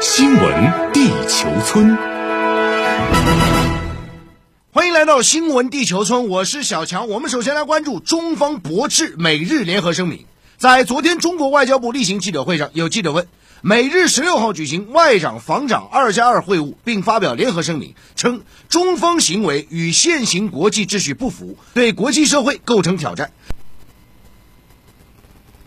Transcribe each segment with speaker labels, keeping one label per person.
Speaker 1: 新闻地球村，
Speaker 2: 欢迎来到新闻地球村，我是小强。我们首先来关注中方驳斥美日联合声明。在昨天中国外交部例行记者会上，有记者问：美日十六号举行外长、防长二加二会晤，并发表联合声明，称中方行为与现行国际秩序不符，对国际社会构成挑战。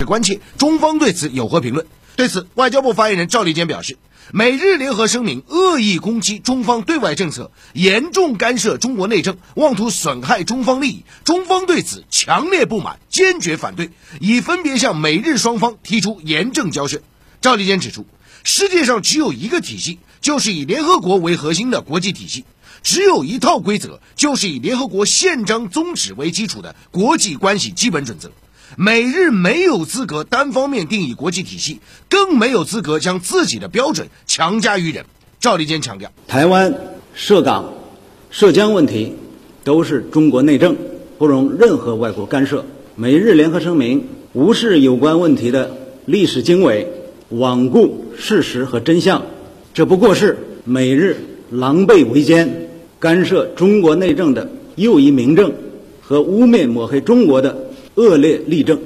Speaker 2: 关切中方对此有何评论？对此，外交部发言人赵立坚表示，美日联合声明恶意攻击中方对外政策，严重干涉中国内政，妄图损害中方利益，中方对此强烈不满，坚决反对，已分别向美日双方提出严正交涉。赵立坚指出，世界上只有一个体系，就是以联合国为核心的国际体系；只有一套规则，就是以联合国宪章宗旨为基础的国际关系基本准则。美日没有资格单方面定义国际体系，更没有资格将自己的标准强加于人。赵立坚强调，
Speaker 3: 台湾涉港、涉疆问题都是中国内政，不容任何外国干涉。美日联合声明无视有关问题的历史经纬，罔顾事实和真相，这不过是美日狼狈为奸、干涉中国内政的又一明证，和污蔑抹黑中国的。恶劣例证。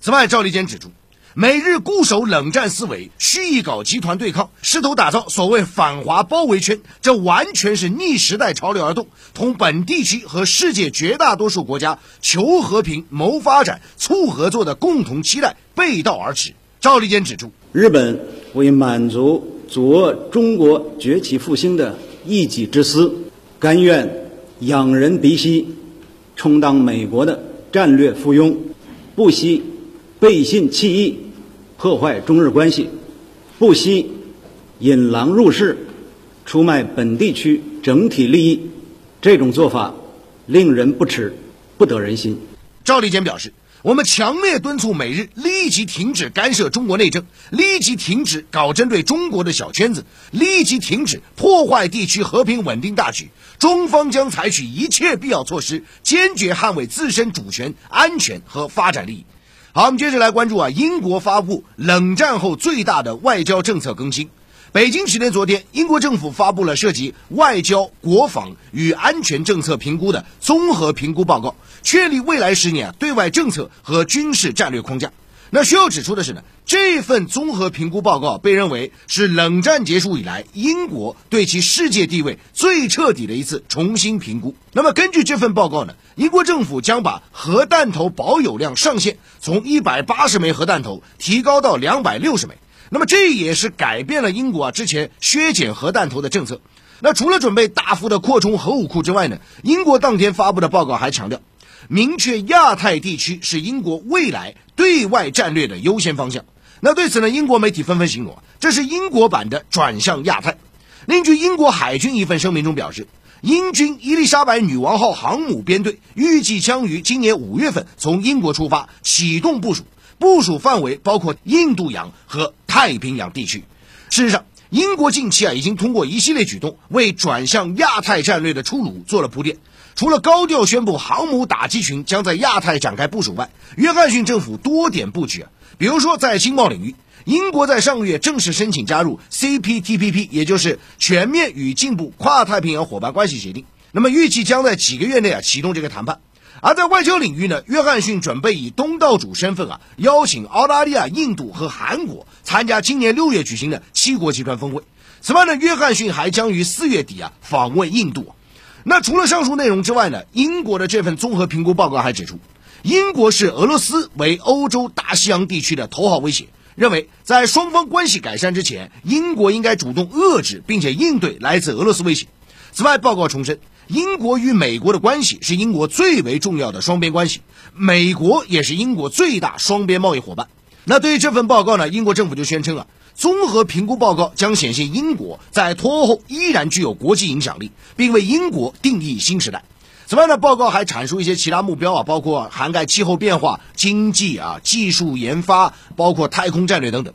Speaker 2: 此外，赵立坚指出，美日固守冷战思维，蓄意搞集团对抗，试图打造所谓反华包围圈，这完全是逆时代潮流而动，同本地区和世界绝大多数国家求和平、谋发展、促合作的共同期待背道而驰。赵立坚指出，
Speaker 3: 日本为满足阻遏中国崛起复兴的一己之私，甘愿仰人鼻息，充当美国的。战略附庸，不惜背信弃义，破坏中日关系，不惜引狼入室，出卖本地区整体利益，这种做法令人不齿，不得人心。
Speaker 2: 赵立坚表示。我们强烈敦促美日立即停止干涉中国内政，立即停止搞针对中国的小圈子，立即停止破坏地区和平稳定大局。中方将采取一切必要措施，坚决捍卫自身主权、安全和发展利益。好，我们接着来关注啊，英国发布冷战后最大的外交政策更新。北京时间昨天，英国政府发布了涉及外交、国防与安全政策评估的综合评估报告，确立未来十年对外政策和军事战略框架。那需要指出的是呢，这份综合评估报告被认为是冷战结束以来英国对其世界地位最彻底的一次重新评估。那么根据这份报告呢，英国政府将把核弹头保有量上限从一百八十枚核弹头提高到两百六十枚。那么这也是改变了英国啊之前削减核弹头的政策。那除了准备大幅的扩充核武库之外呢，英国当天发布的报告还强调，明确亚太地区是英国未来对外战略的优先方向。那对此呢，英国媒体纷纷形容，这是英国版的转向亚太。另据英国海军一份声明中表示，英军伊丽莎白女王号航母编队预计将于今年五月份从英国出发，启动部署。部署范围包括印度洋和太平洋地区。事实上，英国近期啊已经通过一系列举动，为转向亚太战略的出炉做了铺垫。除了高调宣布航母打击群将在亚太展开部署外，约翰逊政府多点布局啊。比如说，在经贸领域，英国在上个月正式申请加入 CPTPP，也就是全面与进步跨太平洋伙伴关系协定。那么，预计将在几个月内啊启动这个谈判。而在外交领域呢，约翰逊准备以东道主身份啊，邀请澳大利亚、印度和韩国参加今年六月举行的七国集团峰会。此外呢，约翰逊还将于四月底啊访问印度。那除了上述内容之外呢，英国的这份综合评估报告还指出，英国视俄罗斯为欧洲大西洋地区的头号威胁，认为在双方关系改善之前，英国应该主动遏制并且应对来自俄罗斯威胁。此外，报告重申。英国与美国的关系是英国最为重要的双边关系，美国也是英国最大双边贸易伙伴。那对于这份报告呢，英国政府就宣称啊，综合评估报告将显现英国在脱欧后依然具有国际影响力，并为英国定义新时代。此外呢，报告还阐述一些其他目标啊，包括涵盖气候变化、经济啊、技术研发，包括太空战略等等。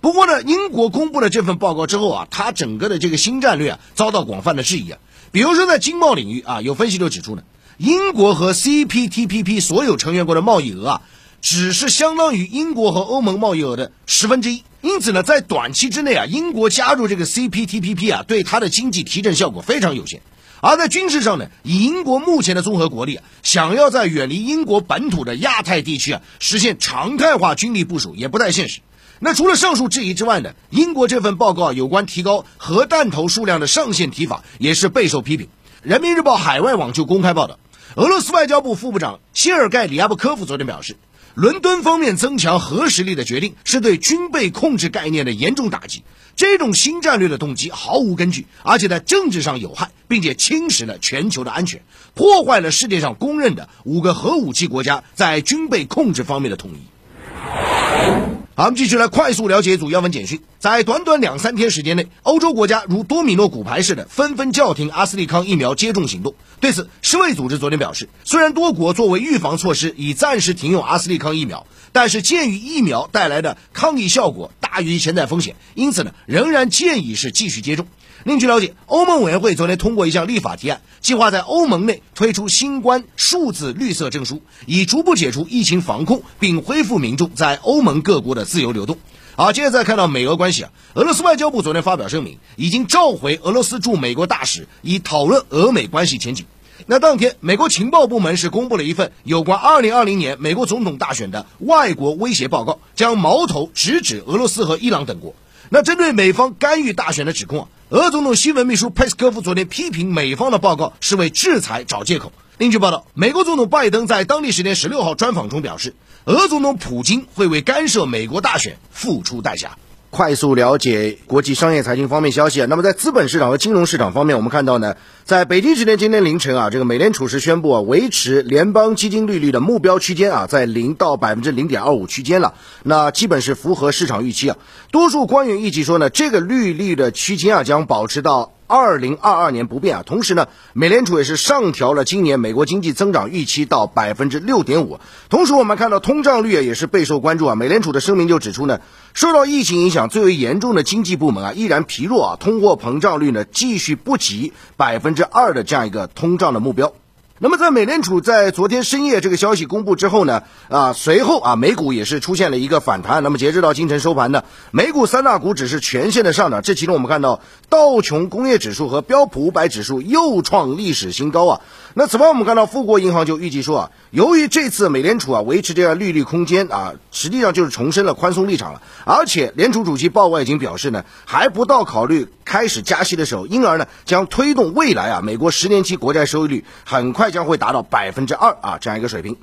Speaker 2: 不过呢，英国公布了这份报告之后啊，它整个的这个新战略啊，遭到广泛的质疑啊。比如说，在经贸领域啊，有分析就指出呢，英国和 CPTPP 所有成员国的贸易额啊，只是相当于英国和欧盟贸易额的十分之一。因此呢，在短期之内啊，英国加入这个 CPTPP 啊，对它的经济提振效果非常有限。而在军事上呢，以英国目前的综合国力啊，想要在远离英国本土的亚太地区啊，实现常态化军力部署也不太现实。那除了上述质疑之外呢，英国这份报告有关提高核弹头数量的上限提法也是备受批评。人民日报海外网就公开报道，俄罗斯外交部副部长谢尔盖里亚布科夫昨天表示。伦敦方面增强核实力的决定，是对军备控制概念的严重打击。这种新战略的动机毫无根据，而且在政治上有害，并且侵蚀了全球的安全，破坏了世界上公认的五个核武器国家在军备控制方面的统一。好，我们继续来快速了解一组要文简讯。在短短两三天时间内，欧洲国家如多米诺骨牌似的纷纷叫停阿斯利康疫苗接种行动。对此，世卫组织昨天表示，虽然多国作为预防措施已暂时停用阿斯利康疫苗，但是鉴于疫苗带来的抗疫效果大于潜在风险，因此呢，仍然建议是继续接种。另据了解，欧盟委员会昨天通过一项立法提案，计划在欧盟内推出新冠数字绿色证书，以逐步解除疫情防控，并恢复民众在欧盟各国的自由流动。好，接着再看到美俄关系啊，俄罗斯外交部昨天发表声明，已经召回俄罗斯驻美国大使，以讨论俄美关系前景。那当天，美国情报部门是公布了一份有关2020年美国总统大选的外国威胁报告，将矛头直指俄罗斯和伊朗等国。那针对美方干预大选的指控啊。俄总统新闻秘书佩斯科夫昨天批评美方的报告是为制裁找借口。另据报道，美国总统拜登在当地时间十六号专访中表示，俄总统普京会为干涉美国大选付出代价。快速了解国际商业财经方面消息。那么在资本市场和金融市场方面，我们看到呢，在北京时间今天凌晨啊，这个美联储是宣布啊，维持联邦基金利率的目标区间啊，在零到百分之零点二五区间了。那基本是符合市场预期啊。多数官员预计说呢，这个利率的区间啊，将保持到。二零二二年不变啊，同时呢，美联储也是上调了今年美国经济增长预期到百分之六点五。同时，我们看到通胀率啊也是备受关注啊。美联储的声明就指出呢，受到疫情影响最为严重的经济部门啊，依然疲弱啊，通货膨胀率呢继续不及百分之二的这样一个通胀的目标。那么，在美联储在昨天深夜这个消息公布之后呢，啊，随后啊，美股也是出现了一个反弹。那么，截止到今晨收盘呢，美股三大股指是全线的上涨。这其中，我们看到道琼工业指数和标普五百指数又创历史新高啊。那此外，我们看到富国银行就预计说啊，由于这次美联储啊维持这样利率空间啊，实际上就是重申了宽松立场了。而且，联储主席鲍威尔已经表示呢，还不到考虑开始加息的时候，因而呢，将推动未来啊，美国十年期国债收益率很快。将会达到百分之二啊，这样一个水平。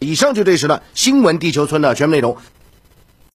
Speaker 2: 以上就这时的新闻地球村的全部内容。